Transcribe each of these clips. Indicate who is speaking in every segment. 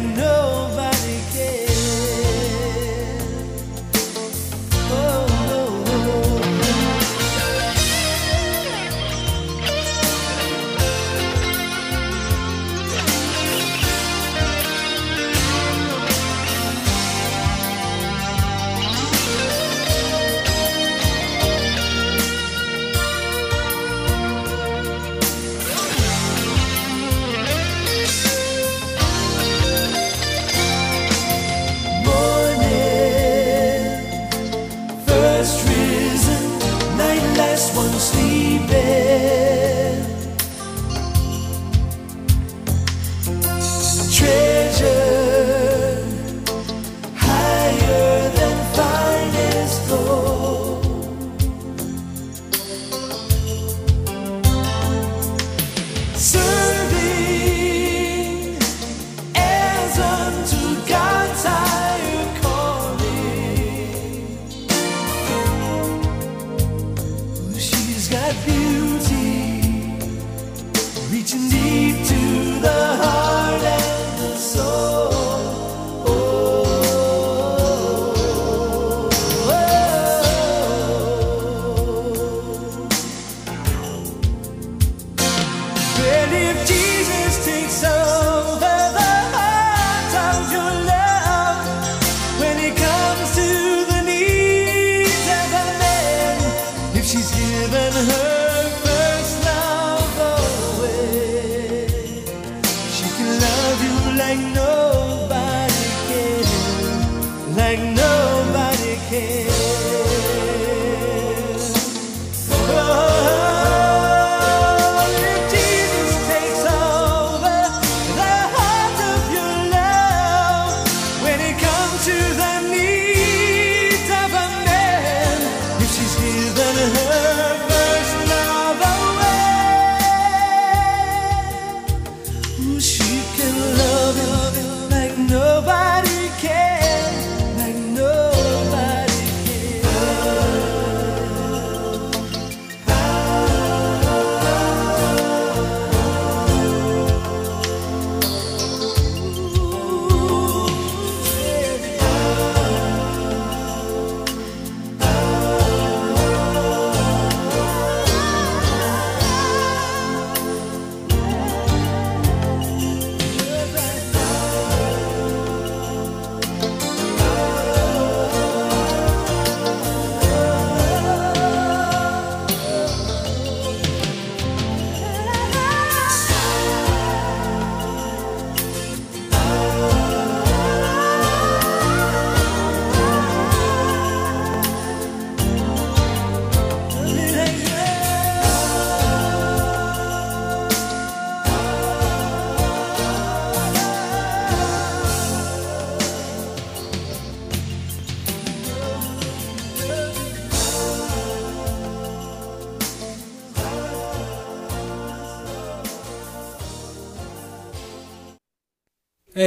Speaker 1: No.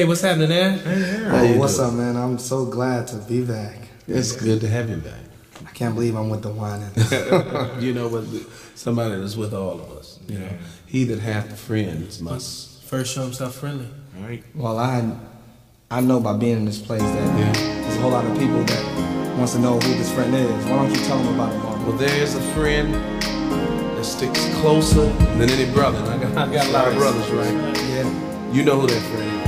Speaker 2: Hey, what's happening there?
Speaker 3: Oh, what's up, man? I'm so glad to be back.
Speaker 2: It's good to have you back.
Speaker 3: I can't believe I'm with the whining.
Speaker 2: you know what? Somebody that's with all of us. You know, he that hath friends must first show himself friendly. All right.
Speaker 3: well, I I know by being in this place that
Speaker 2: Yeah.
Speaker 3: there's a whole lot of people that wants to know who this friend is. Why don't you tell them about it, Marvin?
Speaker 2: Well, there is a friend that sticks closer than any brother. I got, I got a lot of brothers, right?
Speaker 3: Yeah.
Speaker 2: You know who that friend is.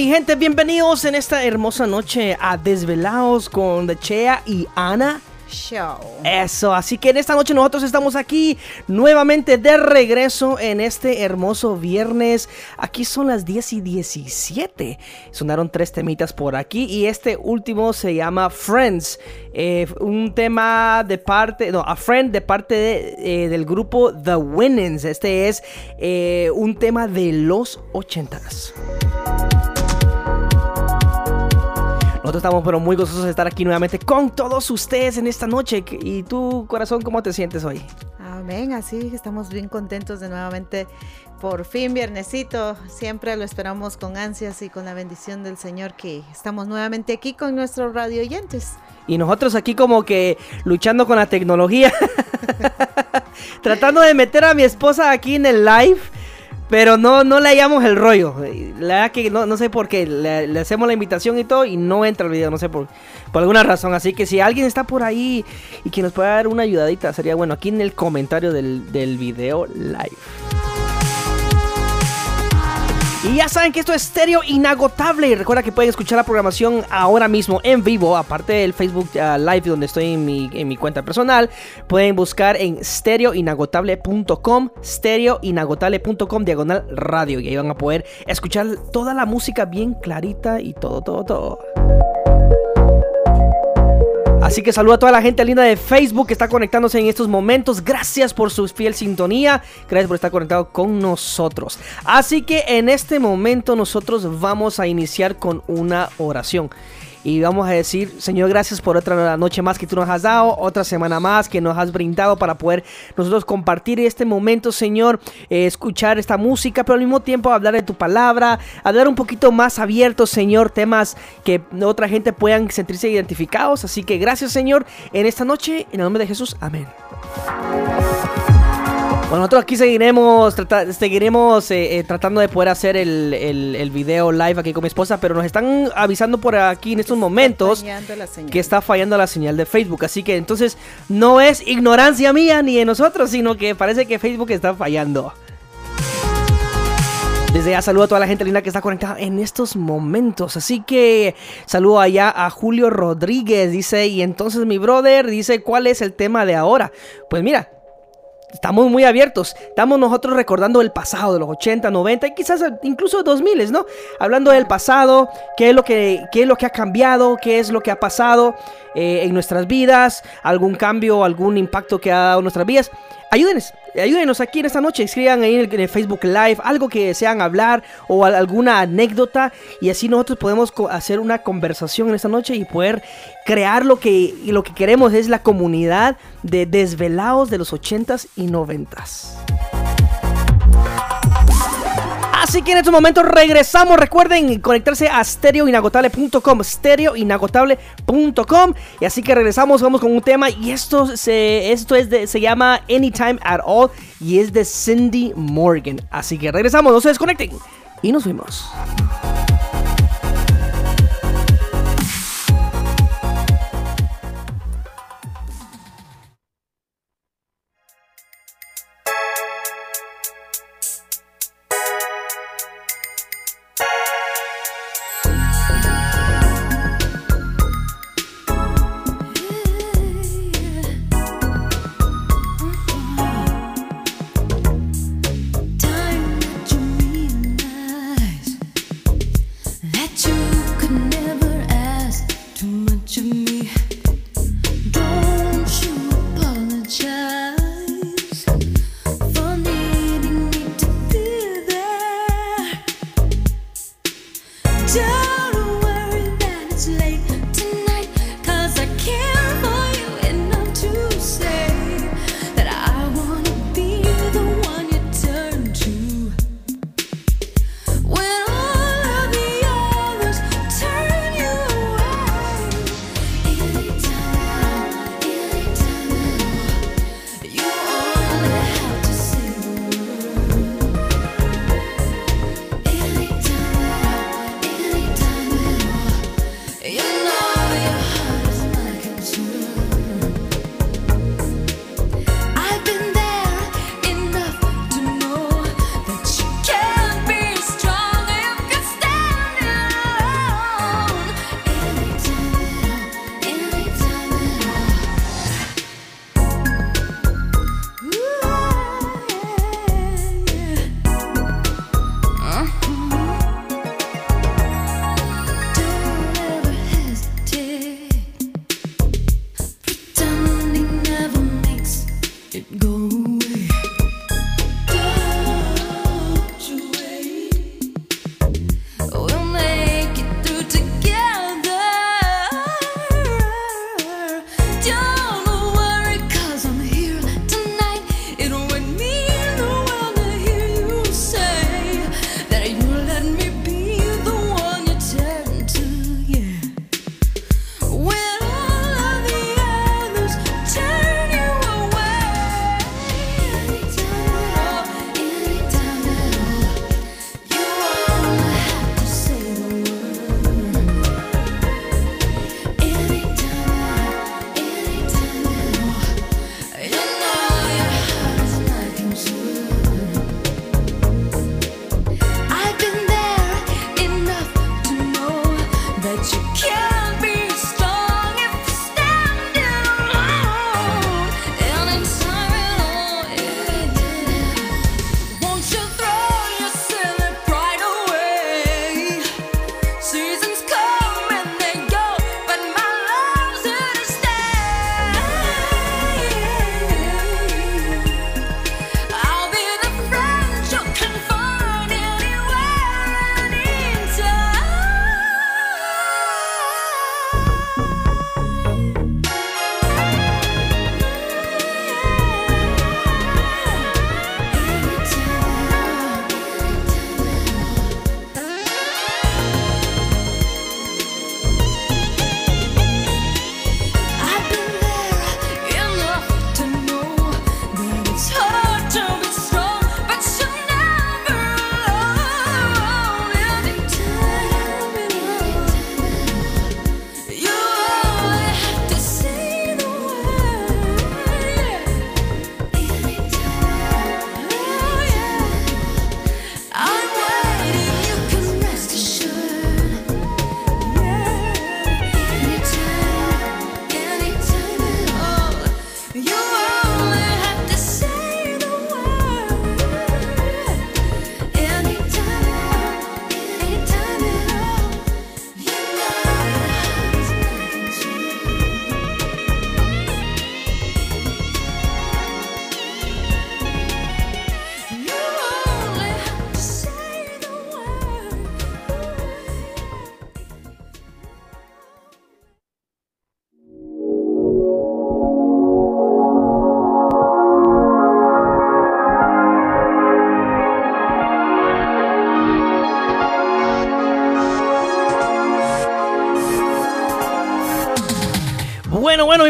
Speaker 4: Mi gente, bienvenidos en esta hermosa noche a Desvelados con Chea y Ana.
Speaker 5: Show.
Speaker 4: Eso, así que en esta noche nosotros estamos aquí nuevamente de regreso en este hermoso viernes. Aquí son las 10 y 17. Sonaron tres temitas por aquí y este último se llama Friends. Eh, un tema de parte, no, a friend de parte de, eh, del grupo The Winnings. Este es eh, un tema de los ochentas. Nosotros estamos pero muy gozosos de estar aquí nuevamente con todos ustedes en esta noche. ¿Y tú, corazón, cómo te sientes hoy?
Speaker 5: Amén, así estamos bien contentos de nuevamente por fin viernesito. Siempre lo esperamos con ansias y con la bendición del Señor que estamos nuevamente aquí con nuestros radio oyentes.
Speaker 4: Y nosotros aquí como que luchando con la tecnología. Tratando de meter a mi esposa aquí en el live pero no, no le hallamos el rollo. La verdad que no, no sé por qué. Le, hacemos la invitación y todo y no entra el video. No sé por, por alguna razón. Así que si alguien está por ahí y que nos pueda dar una ayudadita, sería bueno aquí en el comentario del, del video live. Y ya saben que esto es estéreo inagotable. Y recuerda que pueden escuchar la programación ahora mismo en vivo, aparte del Facebook uh, Live donde estoy en mi, en mi, cuenta personal. Pueden buscar en stereoinagotable.com, stereoinagotable.com, diagonal radio. Y ahí van a poder escuchar toda la música bien clarita y todo, todo, todo. Así que saludo a toda la gente linda de Facebook que está conectándose en estos momentos. Gracias por su fiel sintonía. Gracias por estar conectado con nosotros. Así que en este momento nosotros vamos a iniciar con una oración y vamos a decir, Señor, gracias por otra noche más que tú nos has dado, otra semana más que nos has brindado para poder nosotros compartir este momento, Señor, eh, escuchar esta música, pero al mismo tiempo hablar de tu palabra, hablar un poquito más abierto, Señor, temas que otra gente puedan sentirse identificados. Así que gracias, Señor, en esta noche, en el nombre de Jesús, amén. Bueno, nosotros aquí seguiremos, seguiremos eh, eh, tratando de poder hacer el, el, video live aquí con mi esposa, pero nos están avisando por aquí en estos momentos que está fallando la señal de Facebook. Así que entonces no es ignorancia mía ni de nosotros, sino que parece que Facebook está fallando. Desde ya saludo a toda la gente linda que está conectada en estos momentos. Así que saludo allá a Julio Rodríguez. Dice, y entonces mi brother dice, ¿cuál es el tema de ahora? Pues mira, estamos muy abiertos. Estamos nosotros recordando el pasado de los 80, 90 y quizás incluso 2000, ¿no? Hablando del pasado, qué es lo que, qué es lo que ha cambiado, qué es lo que ha pasado eh, en nuestras vidas, algún cambio, algún impacto que ha dado nuestras vidas. Ayúdenos, ayúdenos aquí en esta noche. Escriban ahí en el, Facebook Live algo que desean hablar o alguna anécdota. Y así nosotros podemos hacer una conversación en esta noche y poder crear lo que, lo que queremos es la comunidad de desvelados de los 80s y 90s. Así que en estos momentos regresamos. Recuerden conectarse a stereoinagotable.com, stereoinagotable.com. Y así que regresamos, vamos con un tema. Y esto, se, esto es de, se llama Anytime at All y es de Cindy Morgan. Así que regresamos, no se desconecten y nos vemos.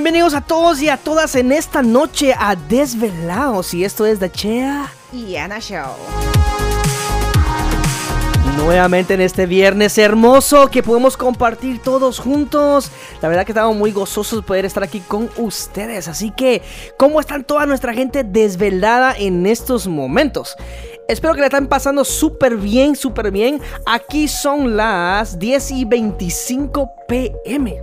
Speaker 4: Bienvenidos a todos y a todas en esta noche a Desvelados. Y esto es The Chea.
Speaker 5: Y Ana Show.
Speaker 4: Nuevamente en este viernes hermoso que podemos compartir todos juntos. La verdad que estamos muy gozosos de poder estar aquí con ustedes. Así que, ¿cómo están toda nuestra gente desvelada en estos momentos? Espero que la estén pasando súper bien, súper bien. Aquí son las 10 y 25 pm.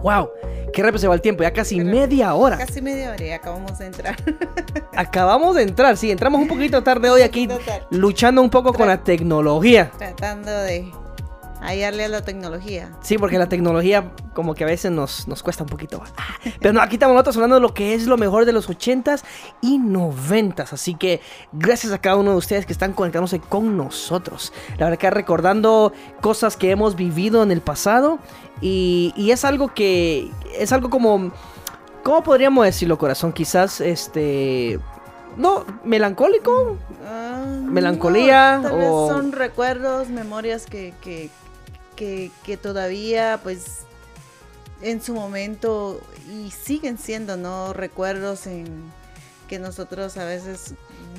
Speaker 4: ¡Wow! Qué rápido se va el tiempo, ya casi media hora.
Speaker 5: Casi media hora y acabamos de entrar.
Speaker 4: Acabamos de entrar, sí, entramos un poquito tarde hoy aquí luchando un poco con la tecnología.
Speaker 5: Tratando de hallarle a la tecnología.
Speaker 4: Sí, porque la tecnología como que a veces nos, nos cuesta un poquito. Ah, pero no, aquí estamos nosotros hablando de lo que es lo mejor de los 80s y 90s. Así que gracias a cada uno de ustedes que están conectándose con nosotros. La verdad que recordando cosas que hemos vivido en el pasado y, y es algo que es algo como... ¿Cómo podríamos decirlo, corazón? Quizás, este... No, melancólico.
Speaker 5: Ah,
Speaker 4: Melancolía
Speaker 5: no, tal vez son recuerdos, memorias que, que, que, que todavía, pues, en su momento y siguen siendo, ¿no? Recuerdos en que nosotros a veces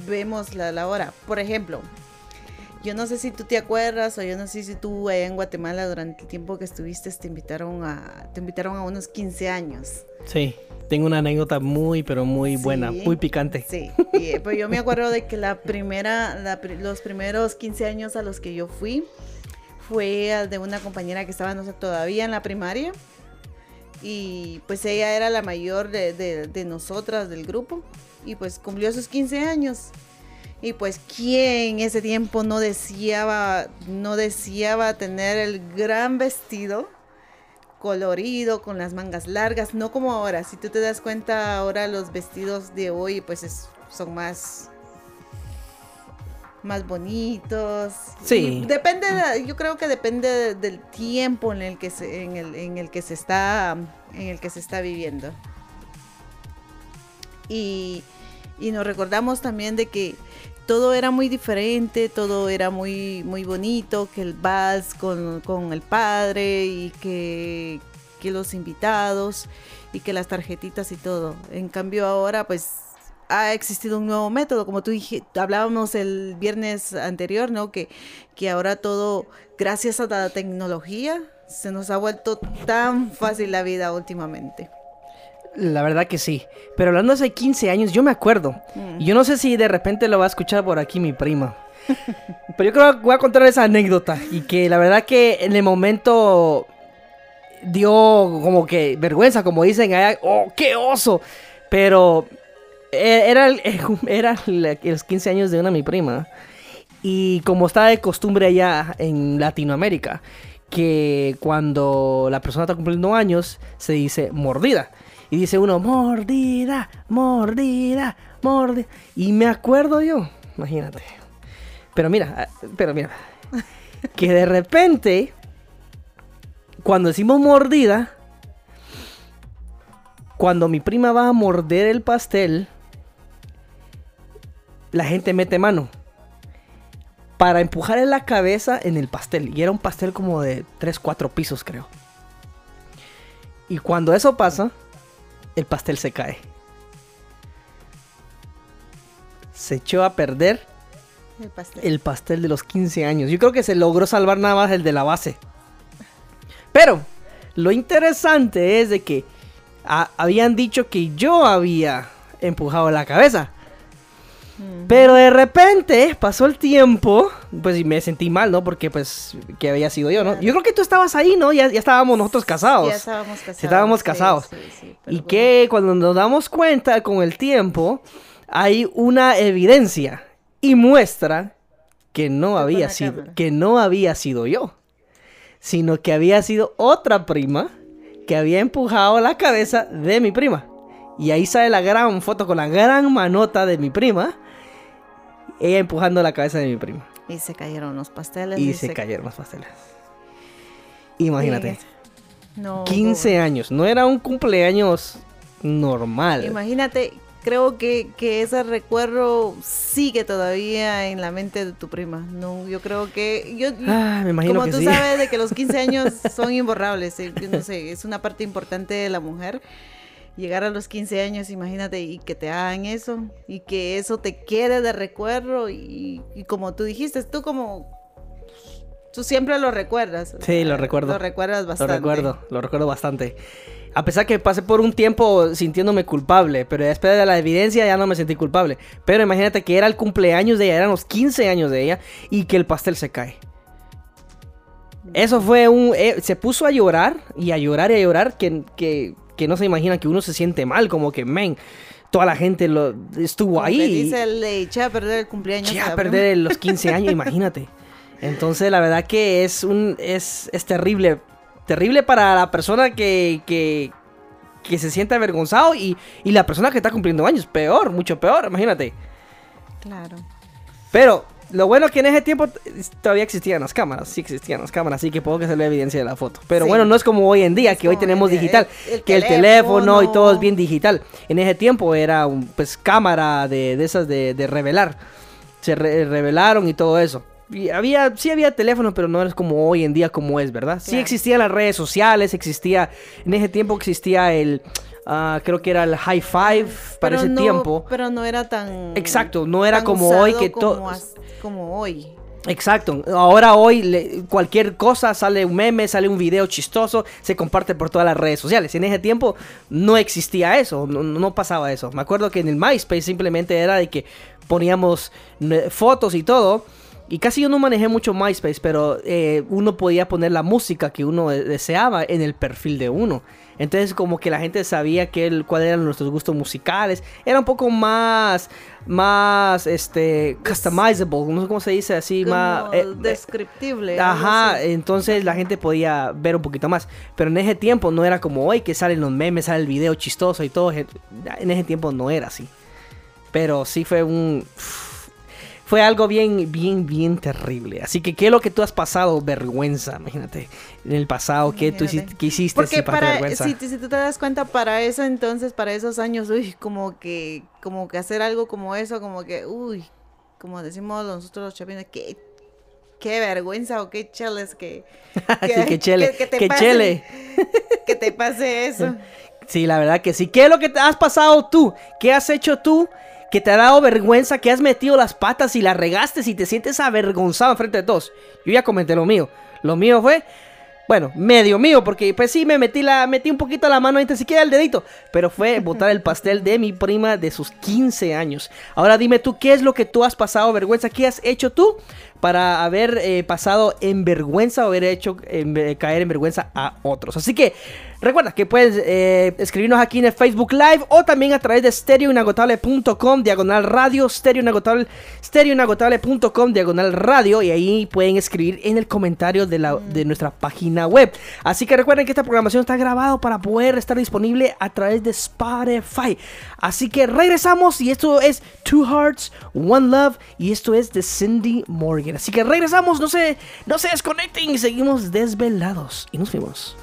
Speaker 5: vemos la, la hora. Por ejemplo, yo no sé si tú te acuerdas o yo no sé si tú allá en Guatemala durante el tiempo que estuviste te invitaron a te invitaron a unos 15 años.
Speaker 4: Sí, tengo una anécdota muy, pero muy buena, muy picante.
Speaker 5: Sí, y, eh, pues yo me acuerdo de que la primera, la los primeros 15 años a los que yo fui fue al de una compañera que estaba no sé, todavía en la primaria y pues ella era la mayor de, de- de nosotras del grupo y pues cumplió sus 15 años. Y pues quién ese tiempo no deseaba, no deseaba tener el gran vestido colorido, con las mangas largas, no como ahora. Si tú te das cuenta, ahora los vestidos de hoy pues es- son más más bonitos.
Speaker 4: Sí.
Speaker 5: Y Depende, de- yo creo que depende de- del tiempo en el que se, en el, en el que se está en el que se está viviendo. Y, y nos recordamos también de que todo era muy diferente, todo era muy, muy bonito, que el vals con, con el padre y que, que los invitados y que las tarjetitas y todo. En cambio ahora pues ha existido un nuevo método, como tú dije, hablábamos el viernes anterior, ¿no? Que, que ahora todo, gracias a la tecnología, se nos ha vuelto tan fácil la vida últimamente.
Speaker 4: La verdad que sí. Pero hablando hace 15 años, yo me acuerdo. Y yo no sé si de repente lo va a escuchar por aquí mi prima. Pero yo creo que voy a contar esa anécdota. Y que la verdad que en el momento dio como que vergüenza, como dicen allá. ¡Oh, qué oso! Pero eh, era, era los 15 años de una mi prima. Y como está de costumbre allá en Latinoamérica, que cuando la persona está cumpliendo años, se dice mordida. Y dice uno, mordida, mordida, mordida. Y me acuerdo yo, imagínate. Pero mira, ah, pero mira, que de repente, cuando decimos mordida, cuando mi prima va a morder el pastel, la gente mete mano para empujar en la cabeza en el pastel. Y era un pastel como de 3, 4 pisos, creo. Y cuando eso pasa, el pastel se cae. Se echó a perder
Speaker 5: El pastel.
Speaker 4: el pastel de los 15 años. Yo creo que se logró salvar nada más el de la base. Pero lo interesante es de que a- habían dicho que yo había empujado la cabeza. Pero de repente pasó el tiempo, pues y me sentí mal, ¿no? Porque pues que había sido yo, ¿no?
Speaker 5: Claro.
Speaker 4: Yo creo que tú estabas ahí, ¿no? Ya, ya estábamos nosotros casados.
Speaker 5: Ya estábamos casados.
Speaker 4: estábamos casados.
Speaker 5: sí, sí,
Speaker 4: Y
Speaker 5: bueno.
Speaker 4: que cuando nos damos cuenta con el tiempo, hay una evidencia y muestra que no había sido,
Speaker 5: cámara.
Speaker 4: que no había sido yo, sino que había sido otra prima que había empujado la cabeza de mi prima. Y ahí sale la gran foto con la gran manota de mi prima, ella empujando la cabeza de mi prima.
Speaker 5: Y se cayeron los pasteles.
Speaker 4: Y se cayeron los pasteles. Imagínate.
Speaker 5: No,
Speaker 4: 15 años, no era un cumpleaños normal.
Speaker 5: Imagínate creo que, que ese recuerdo sigue todavía en la mente de tu prima. No, yo creo que yo
Speaker 4: Ah, me imagino
Speaker 5: como
Speaker 4: que
Speaker 5: tú
Speaker 4: sí.
Speaker 5: sabes de que los 15 años son imborrables, eh, yo no sé, es una parte importante de la mujer. Llegar a los 15 años, imagínate, y que te hagan eso, y que eso te quede de recuerdo, y, y como tú dijiste, tú como... Tú siempre lo recuerdas.
Speaker 4: Sí, lo recuerdo.
Speaker 5: Lo recuerdas bastante.
Speaker 4: Lo recuerdo, lo recuerdo bastante. A pesar que pasé por un tiempo sintiéndome culpable, pero después de la evidencia ya no me sentí culpable. Pero imagínate que era el cumpleaños de ella, eran los 15 años de ella, y que el pastel se cae. Eso fue un... eh, se puso a llorar, y a llorar y a llorar, que, que, que no se imagina que uno se siente mal, como que, men, toda la gente lo, estuvo
Speaker 5: Como
Speaker 4: ahí.
Speaker 5: dice, le eché a perder el cumpleaños.
Speaker 4: ya
Speaker 5: a
Speaker 4: perder los 15 años, imagínate. Entonces, la verdad que es un es, es terrible. Terrible para la persona que, que, que se siente avergonzado y, y la persona que está cumpliendo años. Peor, mucho peor, imagínate.
Speaker 5: Claro.
Speaker 4: Pero lo bueno es que en ese tiempo todavía existían las cámaras. Sí existían las cámaras, así que puedo que se vea evidencia de la foto. Pero
Speaker 5: Sí.
Speaker 4: bueno, no es como hoy en día,
Speaker 5: Es
Speaker 4: que hoy tenemos
Speaker 5: el-
Speaker 4: digital.
Speaker 5: el- el
Speaker 4: que el teléfono y todo es bien digital. En ese tiempo era un, pues cámara de, de esas de, de revelar. Se re- revelaron y todo eso. Y había, sí había teléfonos, pero no es como hoy en día como es, ¿verdad? Sí existían las redes sociales, existía, en ese tiempo existía el, ah, creo que era el high five para
Speaker 5: Pero
Speaker 4: ese
Speaker 5: no-
Speaker 4: tiempo.
Speaker 5: Pero no era tan.
Speaker 4: Exacto, no era como hoy que todo-
Speaker 5: Como hoy.
Speaker 4: Exacto. Ahora hoy le- cualquier cosa sale un meme, sale un video chistoso, se comparte por todas las redes sociales. En ese tiempo no existía eso, no, no pasaba eso. Me acuerdo que en el MySpace simplemente era de que poníamos eh, fotos y todo. Y casi yo no manejé mucho MySpace, pero eh, uno podía poner la música que uno deseaba en el perfil de uno. Entonces como que la gente sabía que el, cuáles eran nuestros gustos musicales. Era un poco más, más, este, customizable, no sé cómo se dice así,
Speaker 5: Como
Speaker 4: más... eh, eh,
Speaker 5: descriptible.
Speaker 4: Ajá, entonces la gente podía ver un poquito más. Pero en ese tiempo no era como hoy que salen los memes, sale el video chistoso y todo. En ese tiempo no era así. Pero sí fue un... Fue algo bien, bien, bien terrible. Así que, ¿qué es lo que tú has pasado? Vergüenza, imagínate. En el pasado, ¿qué, tú qué hiciste
Speaker 5: Porque para, si, si tú te das cuenta, para eso entonces, para esos años, uy, como que, como que hacer algo como eso, como que, uy, como decimos nosotros los chapinos, que qué vergüenza o qué cheles que,
Speaker 4: que chele,
Speaker 5: que te
Speaker 4: que
Speaker 5: pase-
Speaker 4: chele.
Speaker 5: que te pase eso.
Speaker 4: Sí, la verdad que sí. ¿Qué es lo que te has pasado tú? ¿Qué has hecho tú? Que te ha dado vergüenza, que has metido las patas y las regaste y te sientes avergonzado enfrente de todos. Yo ya comenté lo mío. Lo mío fue, bueno, medio mío, porque pues sí me metí la, metí un poquito la mano, ni siquiera el dedito. Pero fue botar el pastel de mi prima de sus 15 años. Ahora dime tú, ¿qué es lo que tú has pasado vergüenza? ¿Qué has hecho tú para haber eh, pasado en vergüenza o haber hecho eh, caer en vergüenza a otros? Así que recuerda que puedes eh, escribirnos aquí en el Facebook Live o también a través de stereoinagotable.com diagonal radio, stereoinagotable, stereoinagotable.com diagonal radio y ahí pueden escribir en el comentario de, la, de nuestra página web. Así que recuerden que esta programación está grabado para poder estar disponible a través de Spotify. Así que regresamos y esto es Two Hearts, One Love y esto es de Cindy Morgan. Así que regresamos, no se, no se desconecten y seguimos desvelados. Y nos fuimos.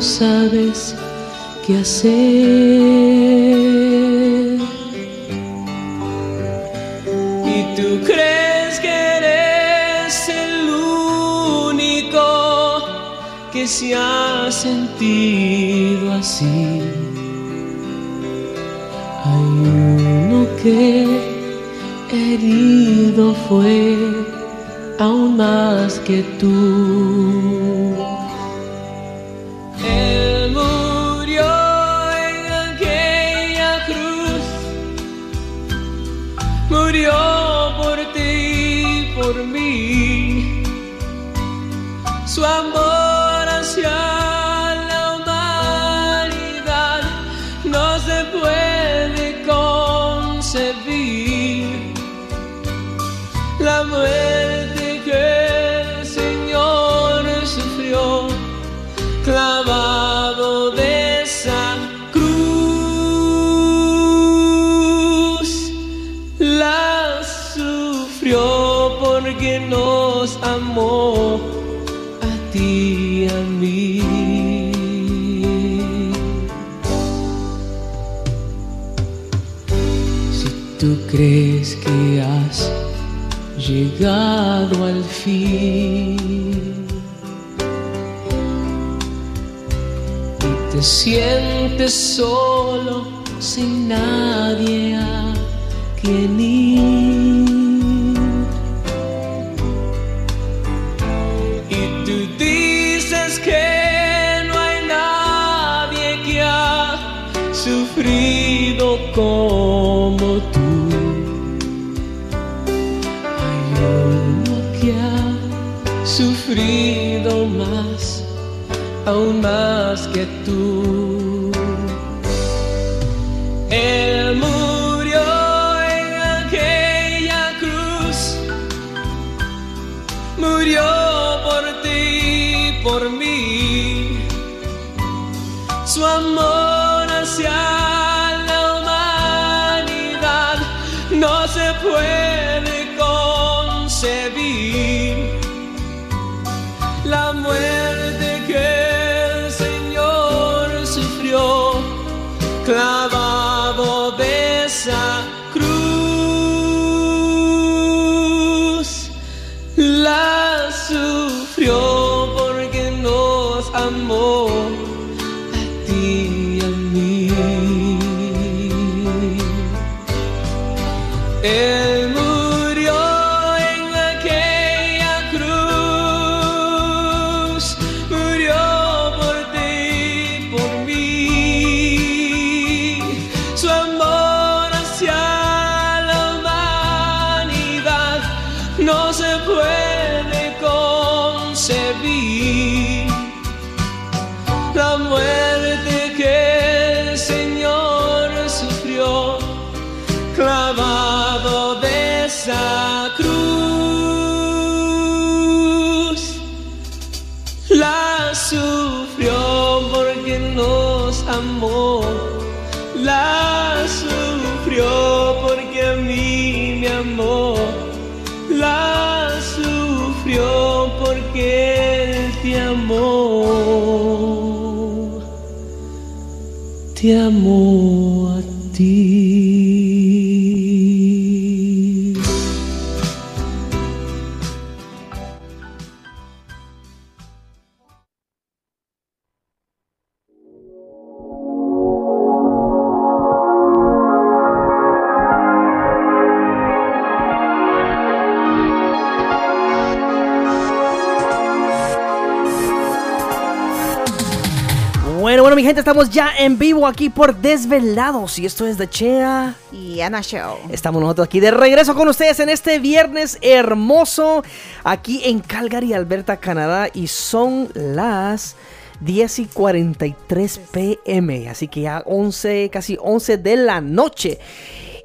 Speaker 6: sabes qué hacer. Y tú crees que eres el único que se ha sentido así. Hay uno que herido fue aún más que tú. Y tú dices que no hay nadie que ha sufrido como tú. Hay uno que ha sufrido más, aún más que tú. Ti.
Speaker 4: Gente, estamos ya en vivo aquí por Desvelados y esto es The Chea.
Speaker 5: Y Ana Show.
Speaker 4: Estamos nosotros aquí de regreso con ustedes en este viernes hermoso aquí en Calgary, Alberta, Canadá y son las 10 y 43 pm, así que ya 11, casi 11 de la noche.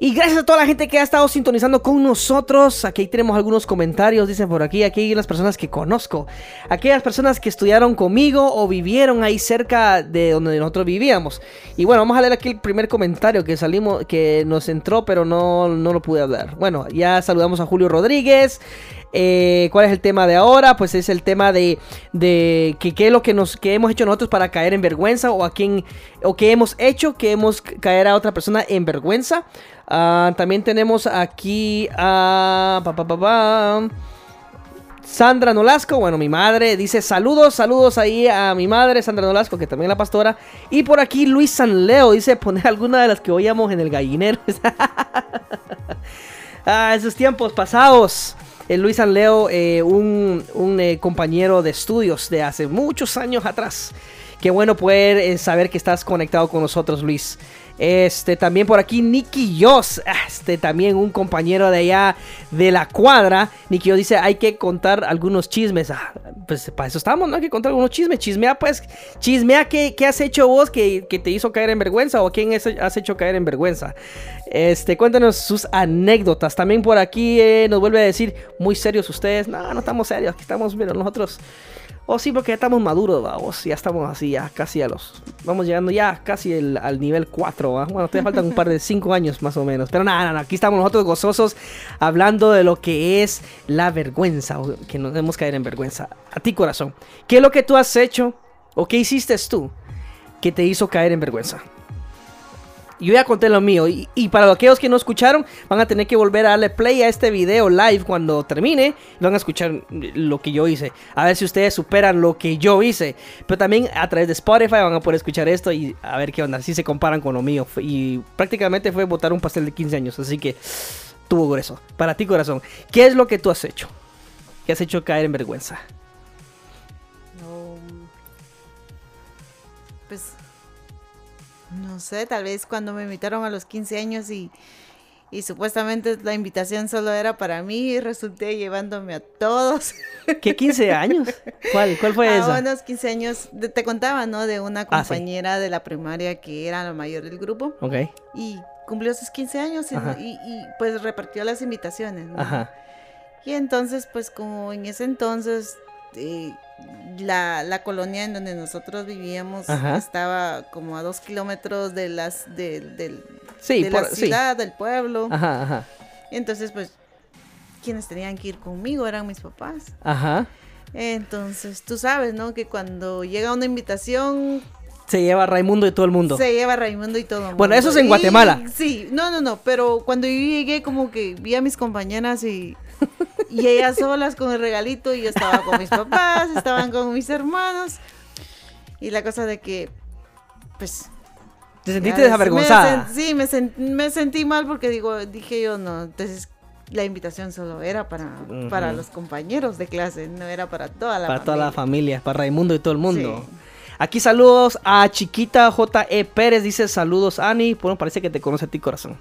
Speaker 4: Y gracias a toda la gente que ha estado sintonizando con nosotros. Aquí tenemos algunos comentarios, dicen por aquí. Aquí hay las personas que conozco. Aquellas personas que estudiaron conmigo o vivieron ahí cerca de donde nosotros vivíamos. Y bueno, vamos a leer aquí el primer comentario que salimos, que nos entró, pero no, no lo pude hablar. Bueno, ya saludamos a Julio Rodríguez. Eh, ¿Cuál es el tema de ahora? Pues es el tema de, de que qué es lo que nos que hemos hecho nosotros para caer en vergüenza o a quién o qué hemos hecho que hemos caer a otra persona en vergüenza. Ah, también tenemos aquí a Sandra Nolasco, bueno, mi madre dice saludos, saludos ahí a mi madre, Sandra Nolasco, que también es la pastora. Y por aquí Luis Sanleo dice poner alguna de las que oíamos en el gallinero. ah, esos tiempos pasados. El Luis Sanleo, eh, un, un, eh, compañero de estudios de hace muchos años atrás. Qué bueno poder eh, saber que estás conectado con nosotros, Luis. Este, también por aquí Nicky Yoss, este, también un compañero de allá de la cuadra. Nicky Yoss dice, hay que contar algunos chismes. Ah, pues para eso estamos, ¿no? Hay que contar algunos chismes. Chismea, pues, chismea qué, qué has hecho vos que, que, te hizo caer en vergüenza o quién has hecho caer en vergüenza. Este, cuéntanos sus anécdotas. También por aquí eh, nos vuelve a decir, muy serios ustedes. No, no estamos serios, aquí estamos, mira, nosotros... Oh, sí, porque ya estamos maduros, vamos. Ya estamos así, ya casi a los. Vamos llegando ya casi al nivel 4. ¿va? Bueno, todavía faltan un par de 5 años más o menos. Pero nada, nada, aquí estamos nosotros gozosos hablando de lo que es la vergüenza. O que nos debemos caer en vergüenza. A ti, corazón. ¿Qué es lo que tú has hecho o qué hiciste tú que te hizo caer en vergüenza? Yo ya conté lo mío. Y, y, para aquellos que no escucharon, van a tener que volver a darle play a este video live cuando termine. Y van a escuchar lo que yo hice. A ver si ustedes superan lo que yo hice. Pero también a través de Spotify van a poder escuchar esto y a ver qué onda. Si se comparan con lo mío. Y prácticamente fue botar un pastel de 15 años. Así que tuvo grueso. Para ti, corazón. ¿Qué es lo que tú has hecho? ¿Qué has hecho caer en vergüenza?
Speaker 5: No sé, tal vez cuando me invitaron a los 15 años y, y supuestamente la invitación solo era para mí y resulté llevándome a todos.
Speaker 4: ¿Qué 15 años? ¿Cuál, cuál fue
Speaker 5: a
Speaker 4: esa?
Speaker 5: unos 15 años, de- te contaba, ¿no? De una
Speaker 4: Ah, sí.
Speaker 5: compañera de la primaria que era la mayor del grupo
Speaker 4: Ok,
Speaker 5: y cumplió sus 15 años y- y, pues repartió las invitaciones. ¿no?
Speaker 4: ajá.
Speaker 5: Y entonces, pues como en ese entonces eh, la, la colonia en donde nosotros vivíamos
Speaker 1: Ajá.
Speaker 5: estaba como a dos kilómetros de las de,
Speaker 1: Sí,
Speaker 5: de la
Speaker 1: sí.
Speaker 5: ciudad, del pueblo.
Speaker 1: Ajá, ajá.
Speaker 5: Entonces, pues, quienes tenían que ir conmigo eran mis papás.
Speaker 1: Ajá.
Speaker 5: Entonces, tú sabes, ¿no? Que cuando llega una invitación,
Speaker 1: Se lleva Raimundo y todo el mundo.
Speaker 5: se lleva Raimundo y todo. el
Speaker 1: Bueno, eso
Speaker 5: mundo.
Speaker 1: es en
Speaker 5: Y-
Speaker 1: Guatemala.
Speaker 5: Sí, no, no, no, pero cuando yo llegué como que vi a mis compañeras y, y ellas solas con el regalito y yo estaba con mis papás, estaban con mis hermanos y la cosa de que, pues...
Speaker 1: ¿Te sentiste desavergonzada?
Speaker 5: me sen- sí, me, sen- me sentí mal porque digo, dije yo, no, entonces la invitación solo era para, para los compañeros de clase, no era para toda la
Speaker 1: para toda la
Speaker 5: familia.
Speaker 1: familia, para Raimundo y todo el mundo.
Speaker 5: Sí.
Speaker 1: Aquí saludos a Chiquita J.E. Pérez, dice saludos Ani. Bueno, parece que te conoce a ti, corazón.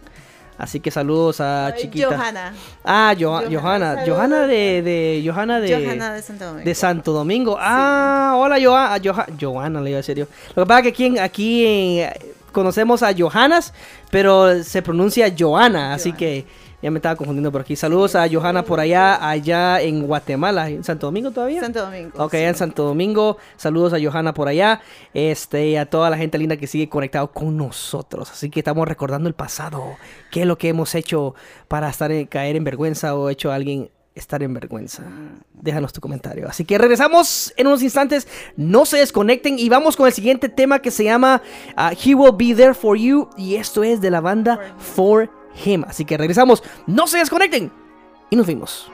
Speaker 1: Así que saludos a
Speaker 5: Ay,
Speaker 1: Chiquita.
Speaker 5: Johanna.
Speaker 1: Ah, Jo-
Speaker 5: Johanna,
Speaker 1: Johanna. Johanna de, de. Johanna de.
Speaker 5: Johanna de Santo Domingo.
Speaker 1: de Santo Domingo. Ah, hola Joa- Joha- Johanna, le iba a decir yo. Lo que pasa es que aquí, aquí eh, conocemos a Johannas, pero se pronuncia Joana, así
Speaker 5: Johanna.
Speaker 1: que ya me estaba confundiendo por aquí. Saludos a Johanna por allá, allá en Guatemala, en Santo Domingo todavía.
Speaker 5: Santo Domingo.
Speaker 1: Ok,
Speaker 5: sí.
Speaker 1: en Santo Domingo. Saludos a Johanna por allá. Este, y a toda la gente linda que sigue conectado con nosotros. Así que estamos recordando el pasado. ¿Qué es lo que hemos hecho para estar en- caer en vergüenza o hecho a alguien estar en vergüenza? Déjanos tu comentario. Así que regresamos en unos instantes. No se desconecten y vamos con el siguiente tema que se llama uh, He Will Be There For You. Y esto es de la banda For Him. Así que regresamos. No se desconecten. Y nos vimos.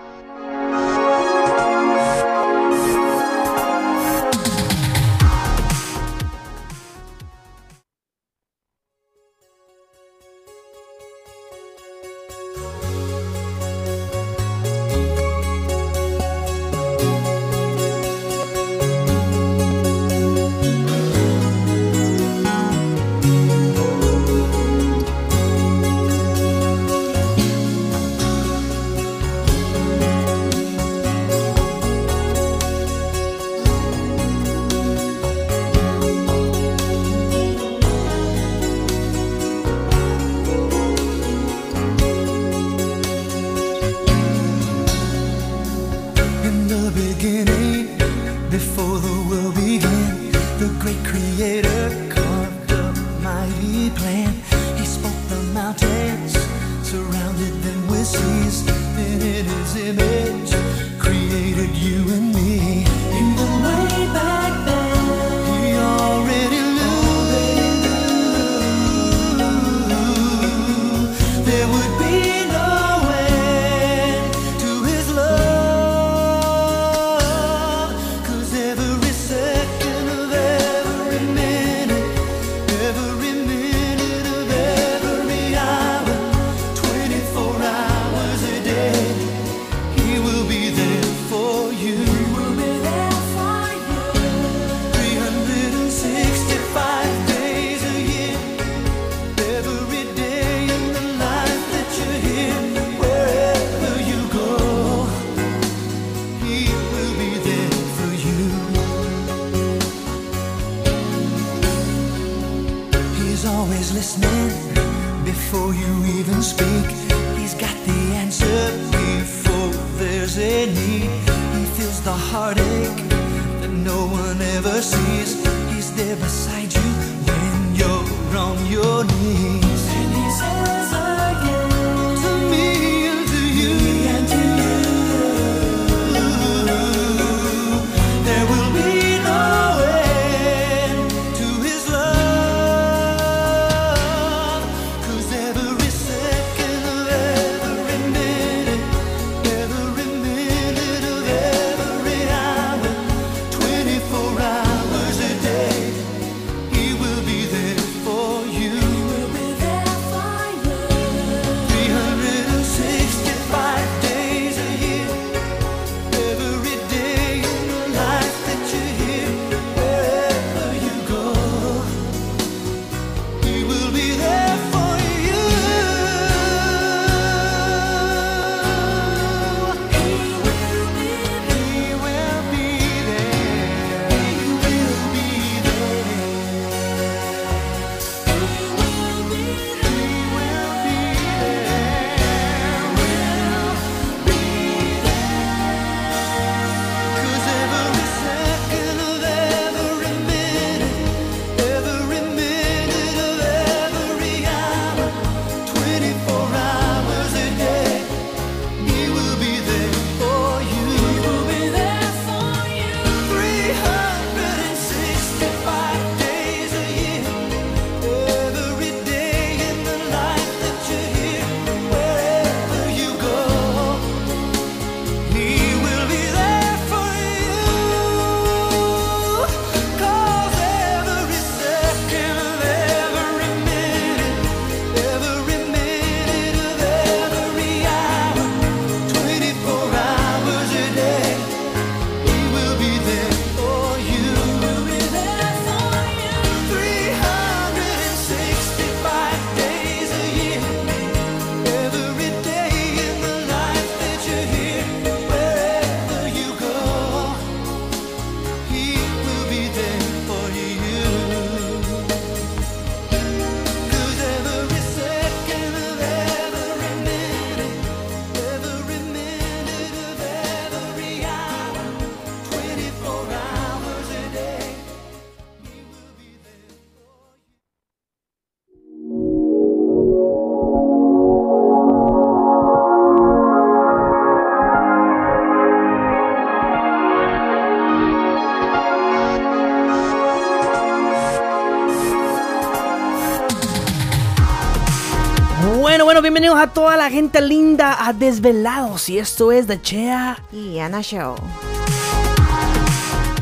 Speaker 7: A
Speaker 4: toda la gente linda a Desvelados. Y esto es The Chea.
Speaker 5: Y Ana Show.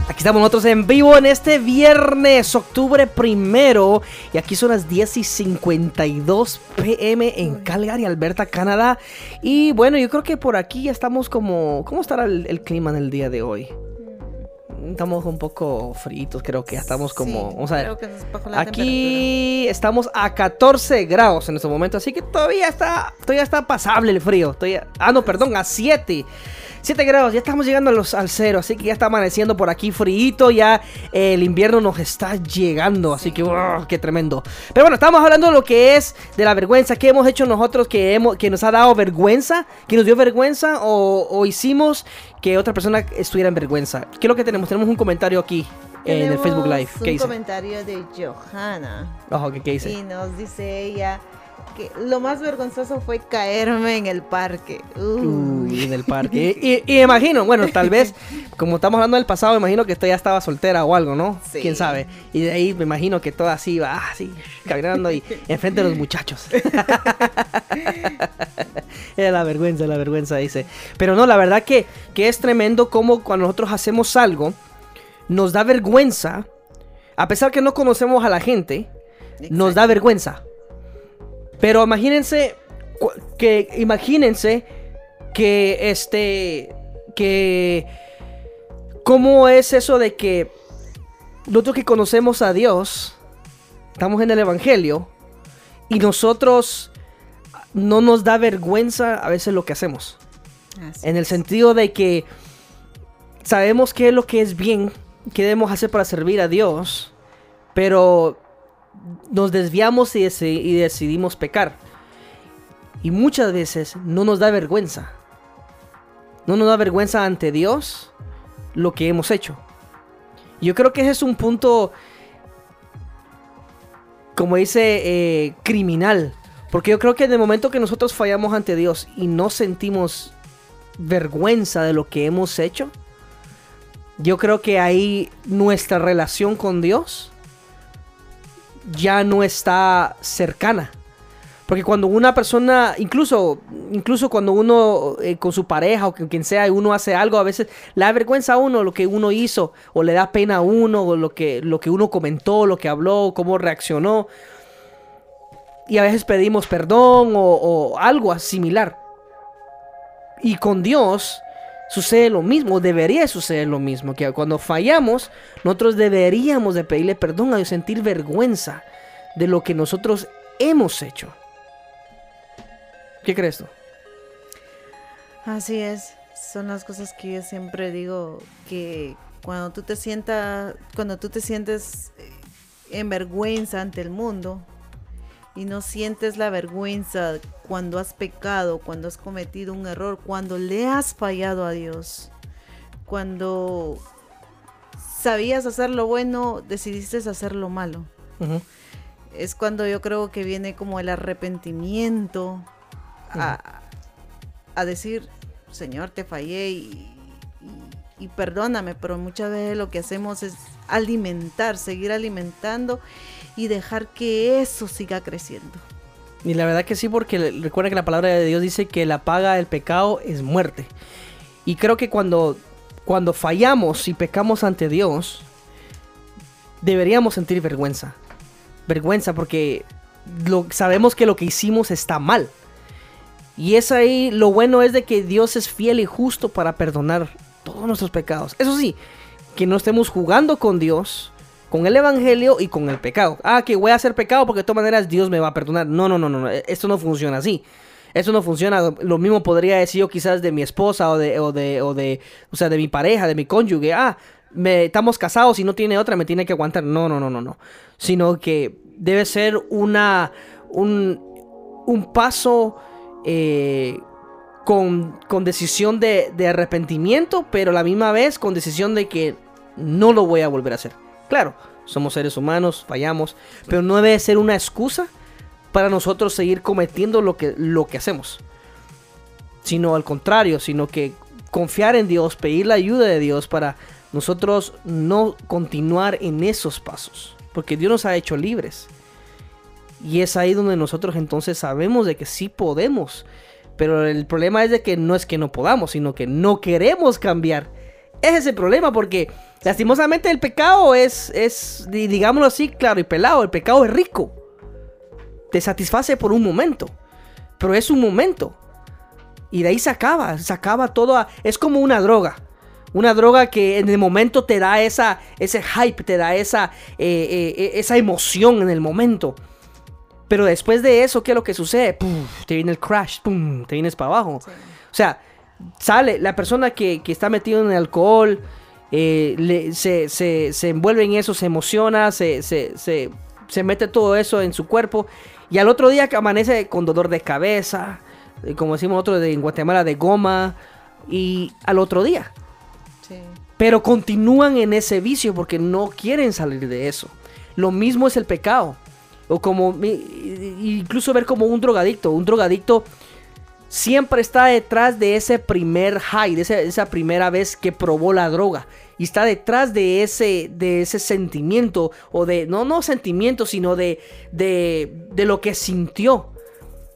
Speaker 4: Aquí estamos nosotros en vivo en este viernes, octubre primero. Y aquí son las 10 y 52 pm en Calgary, Alberta, Canadá. Y bueno, yo creo que por aquí ya estamos como. ¿Cómo estará el, el clima en el día de hoy? Estamos un poco fritos, creo que ya estamos como.
Speaker 5: Sí,
Speaker 4: vamos a ver.
Speaker 5: creo que es bajo la
Speaker 4: Aquí estamos a 14 grados en este momento, así que todavía está, todavía está pasable el frío. Todavía- ah, no, perdón, a 7. 7 grados, ya estamos llegando a los, al cero, así que ya está amaneciendo por aquí frío, ya eh, el invierno nos está llegando, así que ¡wow! qué tremendo. Pero bueno, estamos hablando de lo que es de la vergüenza, qué hemos hecho nosotros que, hemos, que nos ha dado vergüenza, que nos dio vergüenza o, o hicimos que otra persona estuviera en vergüenza. ¿Qué es lo que tenemos? Tenemos un comentario aquí en el Facebook Live. ¿Qué
Speaker 5: un
Speaker 4: dice?
Speaker 5: comentario de Johanna.
Speaker 4: Ojo, ¿qué, qué dice?
Speaker 5: Y nos dice ella lo más vergonzoso fue caerme en el parque. Uy.
Speaker 4: Uy, en el parque. Y, y- y imagino, bueno, tal vez, como estamos hablando del pasado, imagino que esta ya estaba soltera o algo, ¿no?
Speaker 5: Sí.
Speaker 4: Quién sabe. Y de ahí me imagino que toda así va, así, caminando y enfrente de los muchachos. Era la vergüenza, la vergüenza, dice. Pero no, la verdad que, que es tremendo como cuando nosotros hacemos algo, nos da vergüenza, a pesar que no conocemos a la gente, nos da vergüenza. Pero imagínense que imagínense que este que cómo es eso de que nosotros que conocemos a Dios estamos en el evangelio y nosotros no nos da vergüenza a veces lo que hacemos.
Speaker 5: Así
Speaker 4: En el sentido de que sabemos qué es lo que es bien, qué debemos hacer para servir a Dios, pero nos desviamos y, deci- y decidimos pecar. Y muchas veces no nos da vergüenza. No nos da vergüenza ante Dios lo que hemos hecho. Yo creo que ese es un punto, como dice, eh, criminal. Porque yo creo que en el momento que nosotros fallamos ante Dios y no sentimos vergüenza de lo que hemos hecho, yo creo que ahí nuestra relación con Dios ya no está cercana. Porque cuando una persona, incluso, incluso cuando uno eh, con su pareja o con quien sea, uno hace algo, a veces le da vergüenza a uno lo que uno hizo, o le da pena a uno, o lo que, lo que uno comentó, lo que habló, cómo reaccionó. Y a veces pedimos perdón o, o algo similar. Y con Dios sucede lo mismo, debería suceder lo mismo, que cuando fallamos, nosotros deberíamos de pedirle perdón a Dios, sentir vergüenza de lo que nosotros hemos hecho. ¿Qué crees tú?
Speaker 5: Así es. Son las cosas que yo siempre digo que cuando tú te sientas, cuando tú te sientes eh, en vergüenza ante el mundo y no sientes la vergüenza cuando has pecado, cuando has cometido un error, cuando le has fallado a Dios, cuando sabías hacer lo bueno, decidiste hacer lo malo. Es cuando yo creo que viene como el arrepentimiento a, a decir, Señor, te fallé y, y- y perdóname, pero muchas veces lo que hacemos es alimentar, seguir alimentando y dejar que eso siga creciendo.
Speaker 4: Y la verdad que sí, porque recuerda que la palabra de Dios dice que la paga del pecado es muerte. Y creo que cuando, cuando fallamos y pecamos ante Dios, deberíamos sentir vergüenza. Vergüenza porque lo, sabemos que lo que hicimos está mal. Y es ahí, lo bueno es de que Dios es fiel y justo para perdonar todos nuestros pecados. Eso sí, que no estemos jugando con Dios, con el Evangelio y con el pecado. Ah, que voy a hacer pecado porque de todas maneras Dios me va a perdonar. No, no, no, no. Esto no funciona así. Esto no funciona. Lo mismo podría decir yo quizás de mi esposa o de, o de, o de, o sea, de mi pareja, de mi cónyuge. Ah, estamos casados y no tiene otra, me tiene que aguantar. No, no, no, no, no. Sino que debe ser una, un, un paso eh, con, con decisión de, de arrepentimiento, pero a la misma vez con decisión de que no lo voy a volver a hacer. Claro, somos seres humanos, fallamos, pero no debe ser una excusa para nosotros seguir cometiendo lo que, lo que hacemos. Sino al contrario, sino que confiar en Dios, pedir la ayuda de Dios para nosotros no continuar en esos pasos. Porque Dios nos ha hecho libres. Y es ahí donde nosotros entonces sabemos de que sí podemos. Pero el problema es de que no es que no podamos, sino que no queremos cambiar. Ese es el problema porque lastimosamente el pecado es, es, di- digámoslo así, claro y pelado, el pecado es rico. Te satisface por un momento, pero es un momento. Y de ahí se acaba, se acaba todo. a- es como una droga. Una droga que en el momento te da esa, ese hype, te da esa, eh, eh, eh, esa emoción en el momento. Pero después de eso, ¿qué es lo que sucede? Te viene el crash, pum, te vienes para abajo. O sea, sale la persona que, que está metido en el alcohol, eh, le- se, se- se envuelve en eso, se emociona, se, se- se- se mete todo eso en su cuerpo. Y al otro día que amanece con dolor de cabeza, eh, como decimos nosotros en Guatemala, de goma. Y al otro día.
Speaker 5: Sí.
Speaker 4: Pero continúan en ese vicio porque no quieren salir de eso. Lo mismo es el pecado. O como, incluso ver como un drogadicto. Un drogadicto siempre está detrás de ese primer high, de esa primera vez que probó la droga. Y está detrás de ese, de ese sentimiento, o de, no, no sentimiento, sino de, de, de lo que sintió.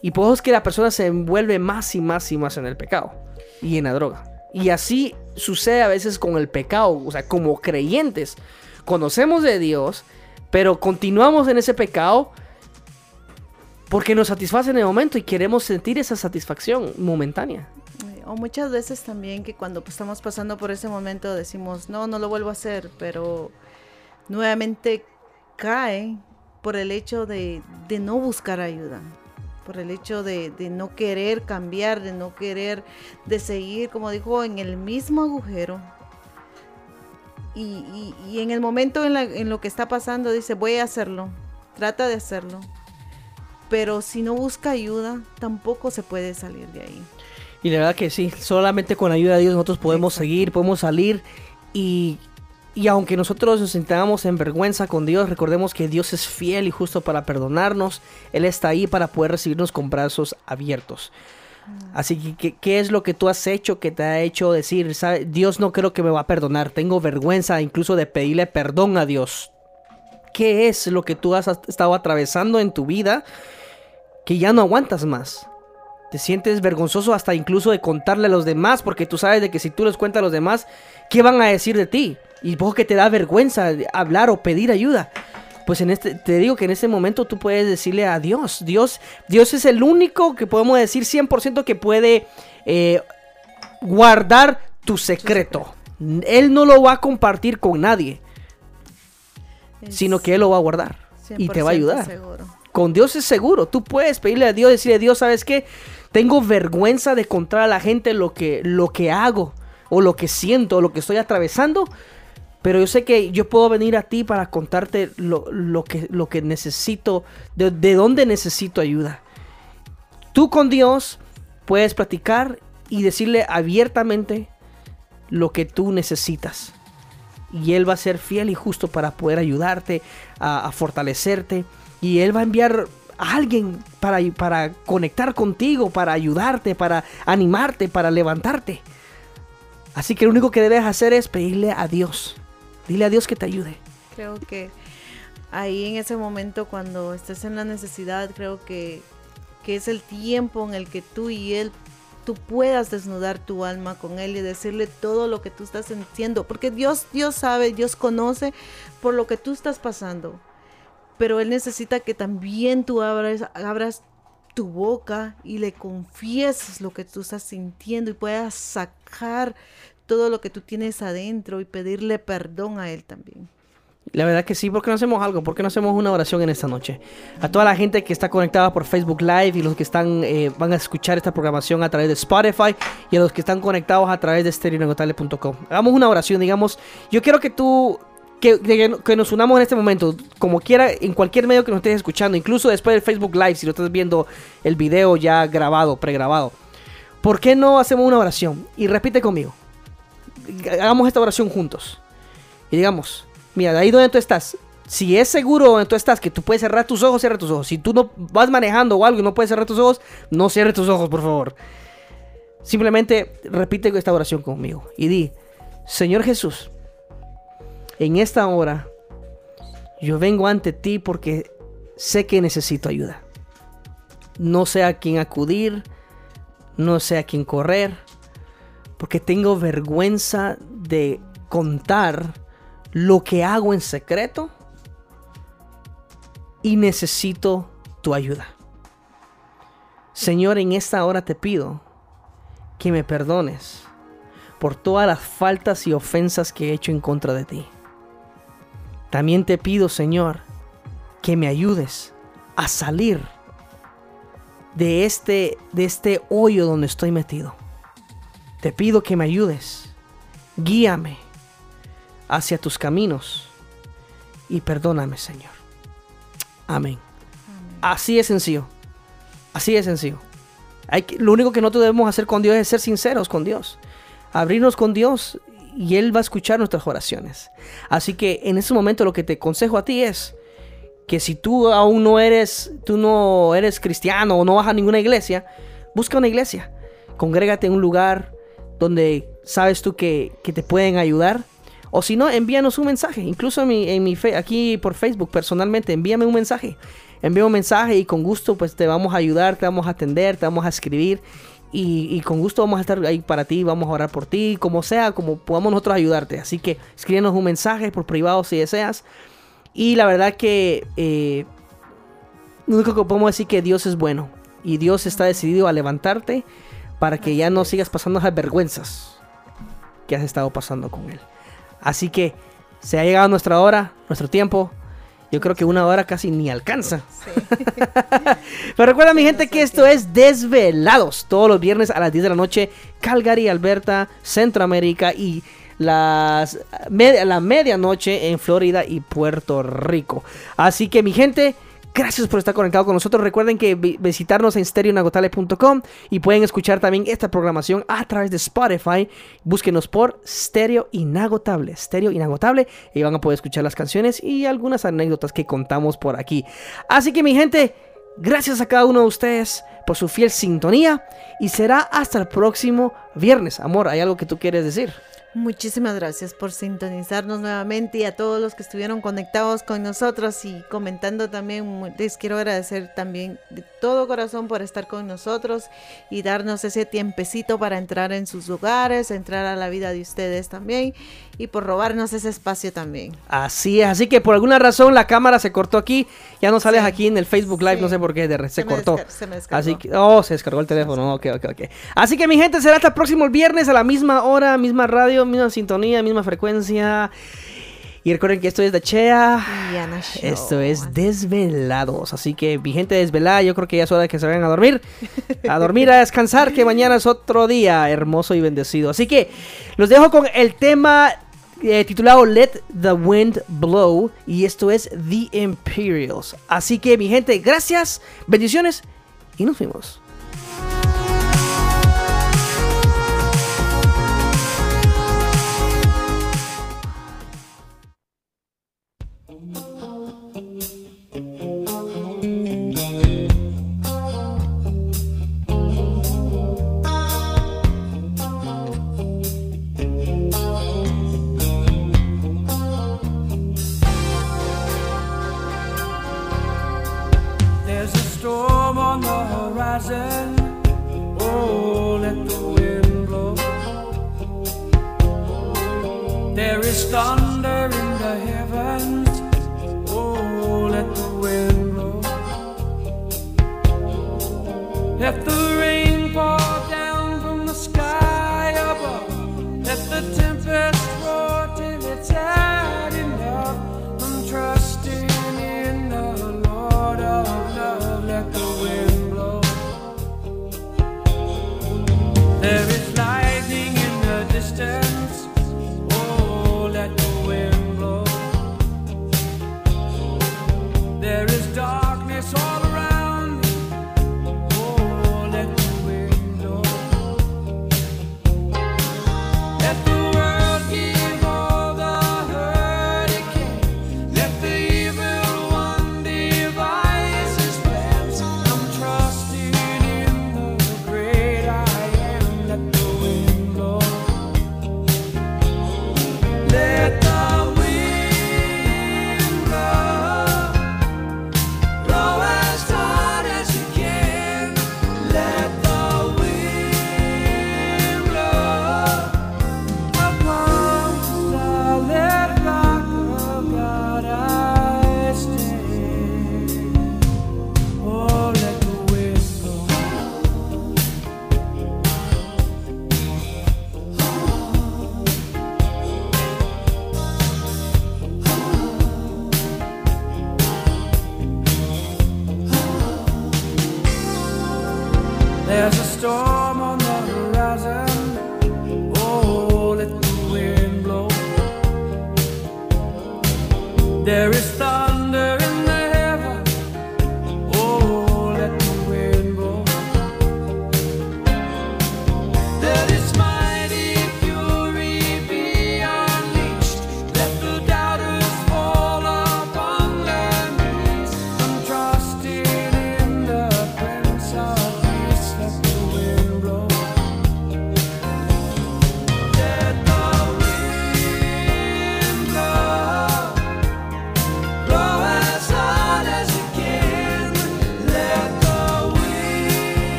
Speaker 4: Y por eso es que la persona se envuelve más y más y más en el pecado y en la droga. Y así sucede a veces con el pecado, o sea, como creyentes. Conocemos de Dios, pero continuamos en ese pecado porque nos satisface en el momento y queremos sentir esa satisfacción momentánea.
Speaker 5: Eh, O muchas veces también que cuando pues, estamos pasando por ese momento decimos, no, no lo vuelvo a hacer, pero nuevamente cae por el hecho de, de no buscar ayuda, por el hecho de, de no querer cambiar, de no querer, de seguir, como dijo, en el mismo agujero. Y, y- en el momento en, la- en lo que está pasando dice, voy a hacerlo, trata de hacerlo. Pero si no busca ayuda, tampoco se puede salir de ahí.
Speaker 4: Y la verdad que sí, solamente con la ayuda de Dios nosotros podemos seguir, podemos salir y, y aunque nosotros nos sintamos en vergüenza con Dios, recordemos que Dios es fiel y justo para perdonarnos, Él está ahí para poder recibirnos con brazos abiertos. Así que, ¿qué, qué es lo que tú has hecho que te ha hecho decir, "Sabe, Dios no creo que me va a perdonar, tengo vergüenza incluso de pedirle perdón a Dios? ¿Qué es lo que tú has estado atravesando en tu vida que ya no aguantas más? Te sientes vergonzoso hasta incluso de contarle a los demás porque tú sabes de que si tú les cuentas a los demás, ¿qué van a decir de ti? Y vos que te da vergüenza hablar o pedir ayuda. Pues en este, te digo que en este momento tú puedes decirle a Dios. Dios, Dios es el único que podemos decir 100% que puede eh, guardar tu secreto. Él no lo va a compartir con nadie, sino que Él lo va a guardar y te va a
Speaker 5: 100%
Speaker 4: ayudar.
Speaker 5: seguro.
Speaker 4: Con Dios es seguro. Tú puedes pedirle a Dios, decirle a Dios, ¿sabes qué? Tengo vergüenza de contar a la gente lo que, lo que hago, o lo que siento, o lo que estoy atravesando. Pero yo sé que yo puedo venir a ti para contarte lo, lo que, lo que necesito, de, de dónde necesito ayuda. Tú con Dios puedes platicar y decirle abiertamente lo que tú necesitas. Y Él va a ser fiel y justo para poder ayudarte, a, a fortalecerte. Y Él va a enviar a alguien para, para conectar contigo, para ayudarte, para animarte, para levantarte. Así que lo único que debes hacer es pedirle a Dios. Dile a Dios que te ayude.
Speaker 5: Creo que ahí en ese momento cuando estés en la necesidad, creo que, que es el tiempo en el que tú y él, tú puedas desnudar tu alma con él y decirle todo lo que tú estás sintiendo. Porque Dios, Dios sabe, Dios conoce por lo que tú estás pasando. Pero Él necesita que también tú abras, tu boca y le confieses lo que tú estás sintiendo y puedas sacar todo lo que tú tienes adentro y pedirle perdón a Él también.
Speaker 4: La verdad que sí, ¿por qué no hacemos algo? ¿Por qué no hacemos una oración en esta noche? A toda la gente que está conectada por Facebook Live y los que están eh, van a escuchar esta programación a través de Spotify y a los que están conectados a través de stereonegotable.com. Hagamos una oración, digamos, yo quiero que tú que, que nos unamos en este momento, como quiera, en cualquier medio que nos estés escuchando, incluso después del Facebook Live, si lo estás viendo el video ya grabado, pregrabado. ¿Por qué no hacemos una oración? Y repite conmigo. Hagamos esta oración juntos. Y digamos, mira, de ahí donde tú estás, si es seguro donde tú estás que tú puedes cerrar tus ojos, cierra tus ojos. Si tú no vas manejando o algo y no puedes cerrar tus ojos, no cierres tus ojos, por favor. Simplemente repite esta oración conmigo y di, Señor Jesús, en esta hora yo vengo ante ti porque sé que necesito ayuda. No sé a quién acudir, no sé a quién correr, porque tengo vergüenza de contar lo que hago en secreto y necesito tu ayuda. Señor, en esta hora te pido que me perdones por todas las faltas y ofensas que he hecho en contra de ti. También te pido, Señor, que me ayudes a salir de este, de este hoyo donde estoy metido. Te pido que me ayudes, guíame hacia tus caminos y perdóname, Señor. Amén. Así es sencillo. Así es sencillo. Hay que- lo único que nosotros debemos hacer con Dios es ser sinceros con Dios. Abrirnos con Dios y Él va a escuchar nuestras oraciones. Así que en ese momento lo que te aconsejo a ti es que si tú aún no eres, tú no eres cristiano o no vas a ninguna iglesia, busca una iglesia. Congrégate en un lugar donde sabes tú que, que te pueden ayudar. O si no, envíanos un mensaje. Incluso en mi, en mi fe- aquí por Facebook personalmente, envíame un mensaje. Envía un mensaje y con gusto pues te vamos a ayudar, te vamos a atender, te vamos a escribir. Y, y con gusto vamos a estar ahí para ti, vamos a orar por ti, como sea, como podamos nosotros ayudarte. Así que escríbenos un mensaje por privado si deseas. Y la verdad que eh, lo único que podemos decir que Dios es bueno. Y Dios está decidido a levantarte para que ya no sigas pasando esas vergüenzas que has estado pasando con Él. Así que se ha llegado nuestra hora, nuestro tiempo. Yo creo que una hora casi ni alcanza. Pero recuerda mi gente que esto es Desvelados. Todos los viernes a las 10 de la noche. Calgary, Alberta, Centroamérica y las med- la medianoche en Florida y Puerto Rico. Así que mi gente, gracias por estar conectado con nosotros. Recuerden que vi- visitarnos en stereoinagotable.com y pueden escuchar también esta programación a través de Spotify. Búsquenos por Stereo Inagotable. Stereo Inagotable. Y van a poder escuchar las canciones y algunas anécdotas que contamos por aquí. Así que mi gente, gracias a cada uno de ustedes por su fiel sintonía. Y será hasta el próximo viernes. Amor, ¿hay algo que tú quieres decir?
Speaker 5: Muchísimas gracias por sintonizarnos nuevamente y a todos los que estuvieron conectados con nosotros y comentando también. Les quiero agradecer también todo corazón por estar con nosotros y darnos ese tiempecito para entrar en sus lugares, entrar a la vida de ustedes también y por robarnos ese espacio también.
Speaker 4: Así es, así que por alguna razón la cámara se cortó aquí. Ya no sales
Speaker 5: Sí.
Speaker 4: aquí en el Facebook Live,
Speaker 5: Sí.
Speaker 4: no sé por qué, de se,
Speaker 5: Se
Speaker 4: cortó.
Speaker 5: se me descargó.
Speaker 4: así que, oh, se descargó el teléfono, ok, ok, ok. Así que mi gente, será hasta el próximo viernes a la misma hora, misma radio, misma sintonía, misma frecuencia. Y recuerden que esto es de Chea.
Speaker 5: Y Ana Show.
Speaker 4: Esto es Desvelados. Así que, mi gente desvelada, yo creo que ya es hora de que se vayan a dormir. A dormir, a descansar, que mañana es otro día hermoso y bendecido. Así que, los dejo con el tema eh, titulado Let the Wind Blow. Y esto es The Imperials. Así que, mi gente, gracias, bendiciones y nos vemos.
Speaker 1: Horizon. Oh, let the wind blow. There is thunder in the heavens. Oh, let the wind blow. Let the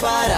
Speaker 5: para